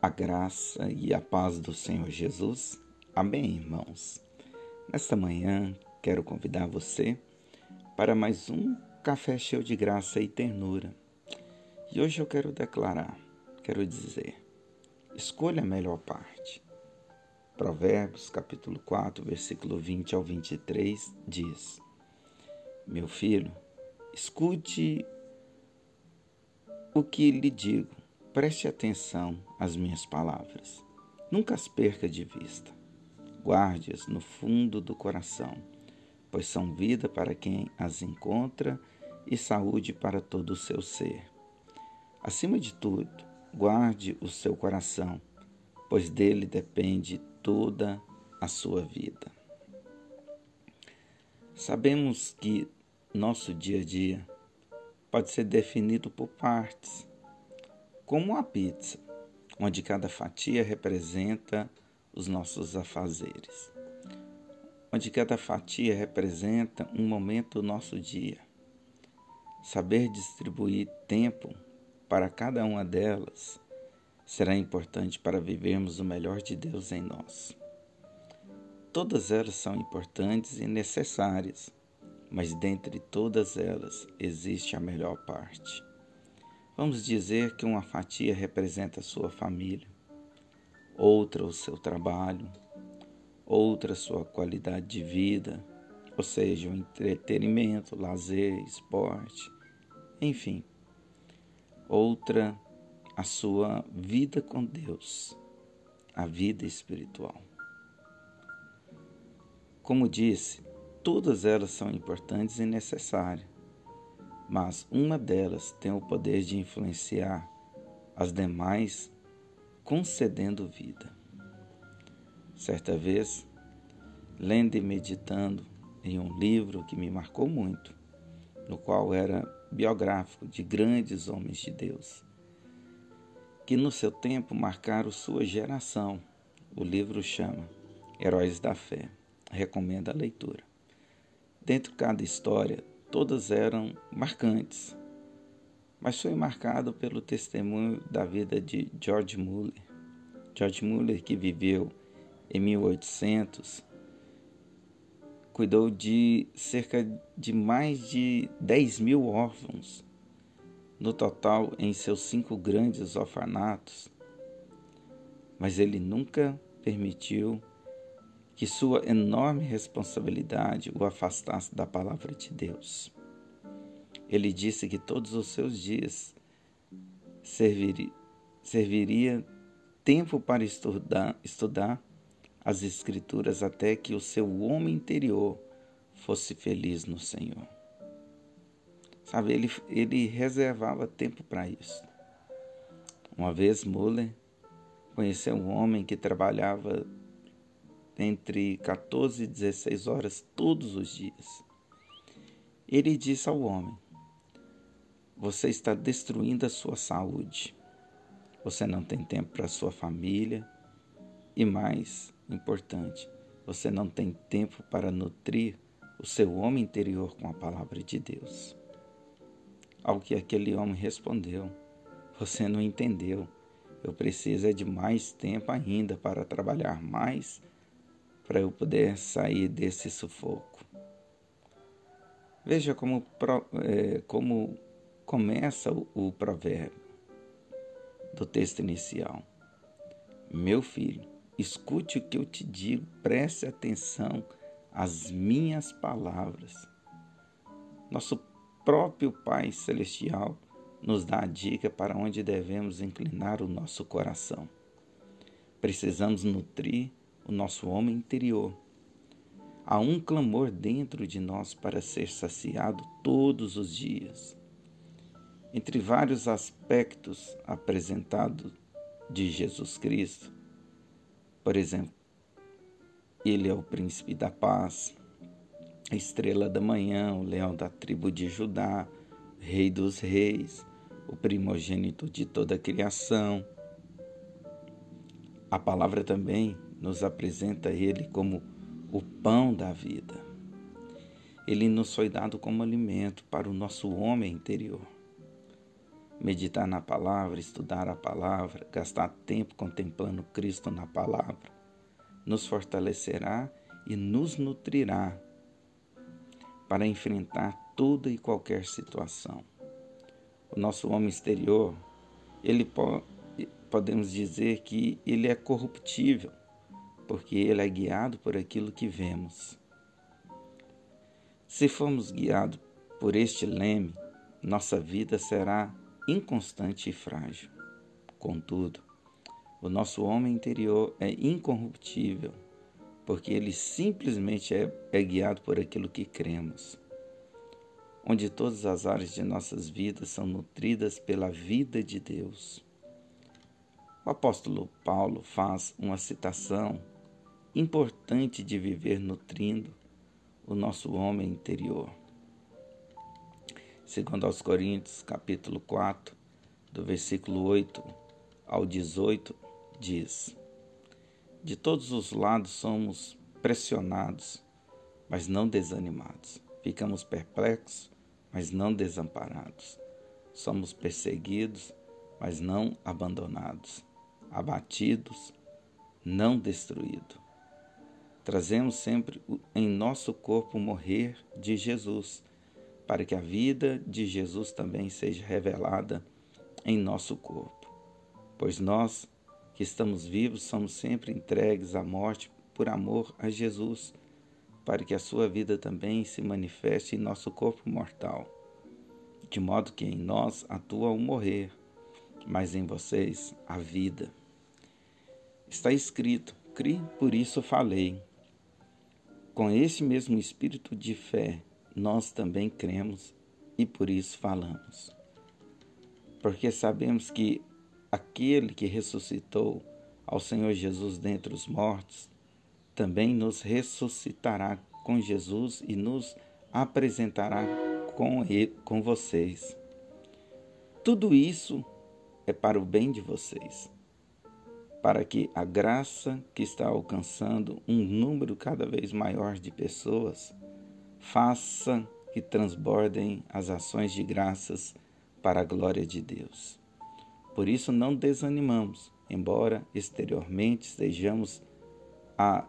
A graça e a paz do Senhor Jesus. Amém, irmãos. Nesta manhã, quero convidar você para mais um café cheio de graça e ternura. E hoje eu quero declarar, quero dizer: escolha a melhor parte. Provérbios, capítulo 4, versículo 20 ao 23 diz: Meu filho, escute o que lhe digo Preste atenção às minhas palavras. Nunca as perca de vista. Guarde-as no fundo do coração, pois são vida para quem as encontra e saúde para todo o seu ser. Acima de tudo, guarde o seu coração, pois dele depende toda a sua vida. Sabemos que nosso dia a dia pode ser definido por partes como a pizza, onde cada fatia representa os nossos afazeres, onde cada fatia representa um momento do nosso dia. Saber distribuir tempo para cada uma delas será importante para vivermos o melhor de Deus em nós. Todas elas são importantes e necessárias, mas dentre todas elas existe a melhor parte Vamos dizer que uma fatia representa a sua família, outra o seu trabalho, outra sua qualidade de vida, ou seja, o entretenimento, lazer, esporte, enfim. Outra a sua vida com Deus, a vida espiritual. Como disse, todas elas são importantes e necessárias mas uma delas tem o poder de influenciar as demais, concedendo vida. Certa vez, lendo e meditando em um livro que me marcou muito, no qual era biográfico de grandes homens de Deus, que no seu tempo marcaram sua geração. O livro chama Heróis da Fé. Recomendo a leitura. Dentro de cada história todas eram marcantes, mas foi marcado pelo testemunho da vida de George Muller. George Muller, que viveu em 1800, cuidou de cerca de mais de 10 mil órfãos, no total em seus cinco grandes orfanatos, mas ele nunca permitiu que sua enorme responsabilidade o afastasse da palavra de Deus. Ele disse que todos os seus dias serviria, serviria tempo para estudar, estudar as Escrituras até que o seu homem interior fosse feliz no Senhor. Sabe, ele, ele reservava tempo para isso. Uma vez Muller conheceu um homem que trabalhava entre 14 e 16 horas todos os dias. Ele disse ao homem: Você está destruindo a sua saúde. Você não tem tempo para a sua família. E mais importante, você não tem tempo para nutrir o seu homem interior com a palavra de Deus. Ao que aquele homem respondeu: Você não entendeu. Eu preciso é de mais tempo ainda para trabalhar mais para eu poder sair desse sufoco. Veja como, é, como começa o, o provérbio do texto inicial. Meu filho, escute o que eu te digo, preste atenção às minhas palavras. Nosso próprio Pai Celestial nos dá a dica para onde devemos inclinar o nosso coração. Precisamos nutrir o nosso homem interior. Há um clamor dentro de nós para ser saciado todos os dias. Entre vários aspectos apresentados de Jesus Cristo, por exemplo, ele é o príncipe da paz, a estrela da manhã, o leão da tribo de Judá, rei dos reis, o primogênito de toda a criação. A palavra também nos apresenta Ele como o pão da vida. Ele nos foi dado como alimento para o nosso homem interior. meditar na palavra, estudar a palavra, gastar tempo contemplando Cristo na palavra, nos fortalecerá e nos nutrirá para enfrentar toda e qualquer situação. O nosso homem exterior, ele po podemos dizer que ele é corruptível, porque ele é guiado por aquilo que vemos. Se formos guiados por este leme, nossa vida será inconstante e frágil. Contudo, o nosso homem interior é incorruptível, porque ele simplesmente é, é, guiado por aquilo que cremos, onde todas as áreas de nossas vidas são nutridas pela vida de Deus. O apóstolo Paulo faz uma citação importante de viver nutrindo o nosso homem interior. Segundo aos Coríntios, capítulo 4, do versículo 8 ao 18, diz: De todos os lados somos pressionados, mas não desanimados. Ficamos perplexos, mas não desamparados. Somos perseguidos, mas não abandonados. Abatidos, não destruídos. Trazemos sempre em nosso corpo o morrer de Jesus para que a vida de Jesus também seja revelada em nosso corpo. Pois nós, que estamos vivos, somos sempre entregues à morte por amor a Jesus, para que a sua vida também se manifeste em nosso corpo mortal, de modo que em nós atua o morrer, mas em vocês a vida. Está escrito: Cri, por isso falei. Com esse mesmo espírito de fé, nós também cremos e por isso falamos. Porque sabemos que aquele que ressuscitou ao Senhor Jesus dentre os mortos também nos ressuscitará com Jesus e nos apresentará com, ele, com vocês. Tudo isso é para o bem de vocês, para que a graça que está alcançando um número cada vez maior de pessoas faça que transbordem as ações de graças para a glória de Deus. Por isso não desanimamos, embora exteriormente estejamos a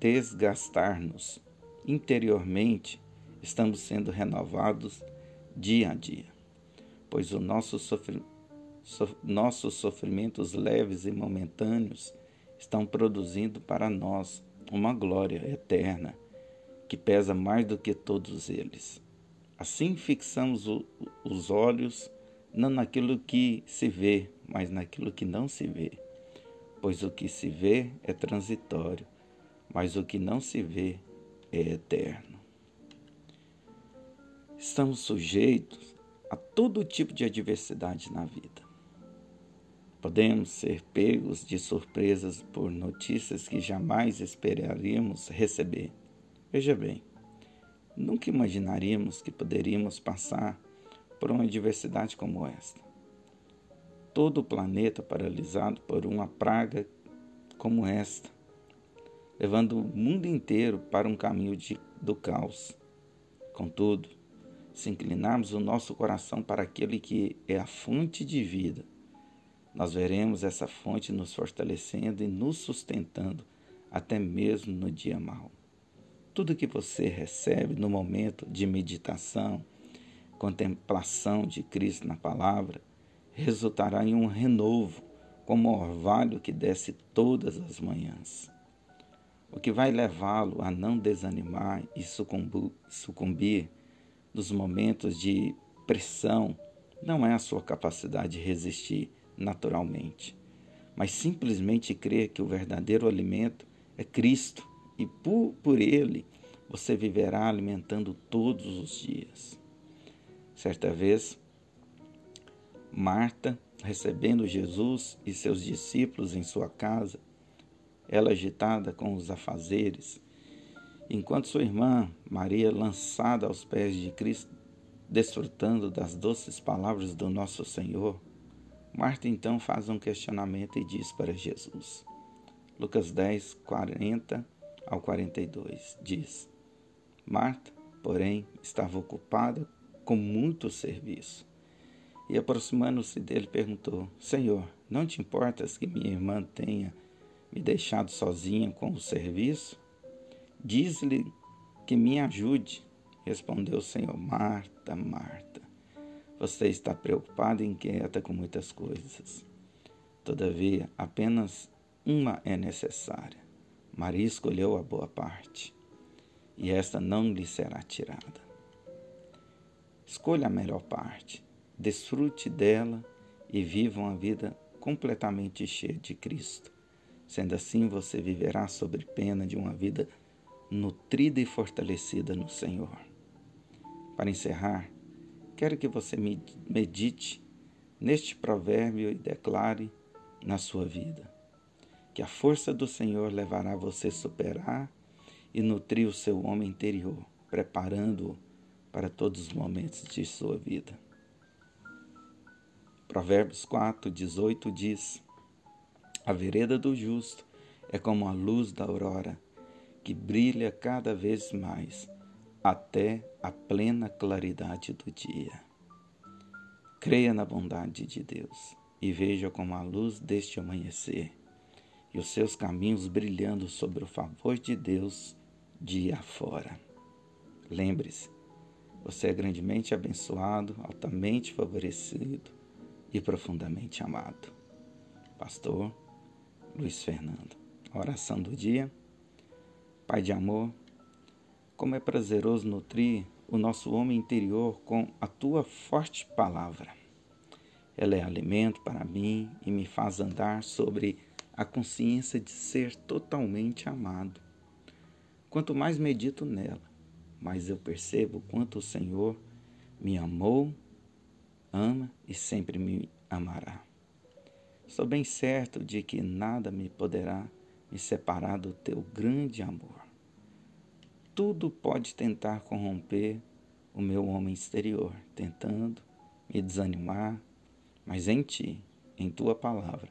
desgastar-nos, interiormente estamos sendo renovados dia a dia, pois os nosso sofri so nossos sofrimentos leves e momentâneos estão produzindo para nós uma glória eterna que pesa mais do que todos eles. Assim fixamos o, os olhos não naquilo que se vê, mas naquilo que não se vê. Pois o que se vê é transitório, mas o que não se vê é eterno. Estamos sujeitos a todo tipo de adversidade na vida. Podemos ser pegos de surpresas por notícias que jamais esperaríamos receber. Veja bem, nunca imaginaríamos que poderíamos passar por uma adversidade como esta. Todo o planeta paralisado por uma praga como esta, levando o mundo inteiro para um caminho de, do caos. Contudo, se inclinarmos o nosso coração para aquele que é a fonte de vida, nós veremos essa fonte nos fortalecendo e nos sustentando até mesmo no dia mau. Tudo que você recebe no momento de meditação, contemplação de Cristo na palavra, resultará em um renovo, como o orvalho que desce todas as manhãs. O que vai levá-lo a não desanimar e sucumbir nos momentos de pressão não é a sua capacidade de resistir naturalmente, mas simplesmente crer que o verdadeiro alimento é Cristo e por, por ele você viverá alimentando todos os dias. Certa vez, Marta, recebendo Jesus e seus discípulos em sua casa, ela agitada com os afazeres, enquanto sua irmã Maria, lançada aos pés de Cristo, desfrutando das doces palavras do nosso Senhor, Marta então faz um questionamento e diz para Jesus. Lucas 10, 40 ao 42. Diz: Marta, porém, estava ocupada com muito serviço. E aproximando-se dele, perguntou: Senhor, não te importas que minha irmã tenha me deixado sozinha com o serviço? Diz-lhe que me ajude. Respondeu o Senhor: Marta, Marta, você está preocupada e inquieta com muitas coisas. Todavia, apenas uma é necessária. Maria escolheu a boa parte, e esta não lhe será tirada. Escolha a melhor parte, desfrute dela e viva uma vida completamente cheia de Cristo. Sendo assim, você viverá sob pena de uma vida nutrida e fortalecida no Senhor. Para encerrar, quero que você medite neste provérbio e declare na sua vida que a força do Senhor levará você a superar e nutrir o seu homem interior, preparando-o para todos os momentos de sua vida. Provérbios 4, 18 diz: A vereda do justo é como a luz da aurora, que brilha cada vez mais, até a plena claridade do dia. Creia na bondade de Deus e veja como a luz deste amanhecer e os seus caminhos brilhando sobre o favor de Deus dia afora. Lembre-se, você é grandemente abençoado, altamente favorecido e profundamente amado. Pastor Luiz Fernando. oração do dia. Pai de amor, como é prazeroso nutrir o nosso homem interior com a tua forte palavra. Ela é alimento para mim e me faz andar sobre a consciência de ser totalmente amado. Quanto mais medito nela, mais eu percebo quanto o Senhor me amou, ama e sempre me amará. Estou bem certo de que nada me poderá me separar do teu grande amor. Tudo pode tentar corromper o meu homem exterior, tentando me desanimar, mas em ti, em tua palavra,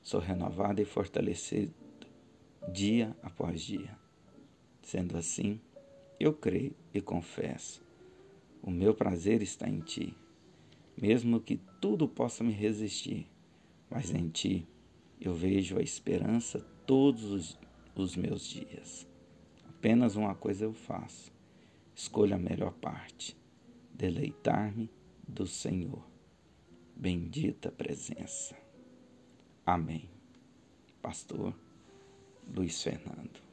sou renovado e fortalecido dia após dia. Sendo assim, eu creio e confesso: o meu prazer está em ti, mesmo que tudo possa me resistir, mas em ti eu vejo a esperança todos os, os meus dias. Apenas uma coisa eu faço: escolho a melhor parte, deleitar-me do Senhor. Bendita presença. Amém. Pastor Luiz Fernando.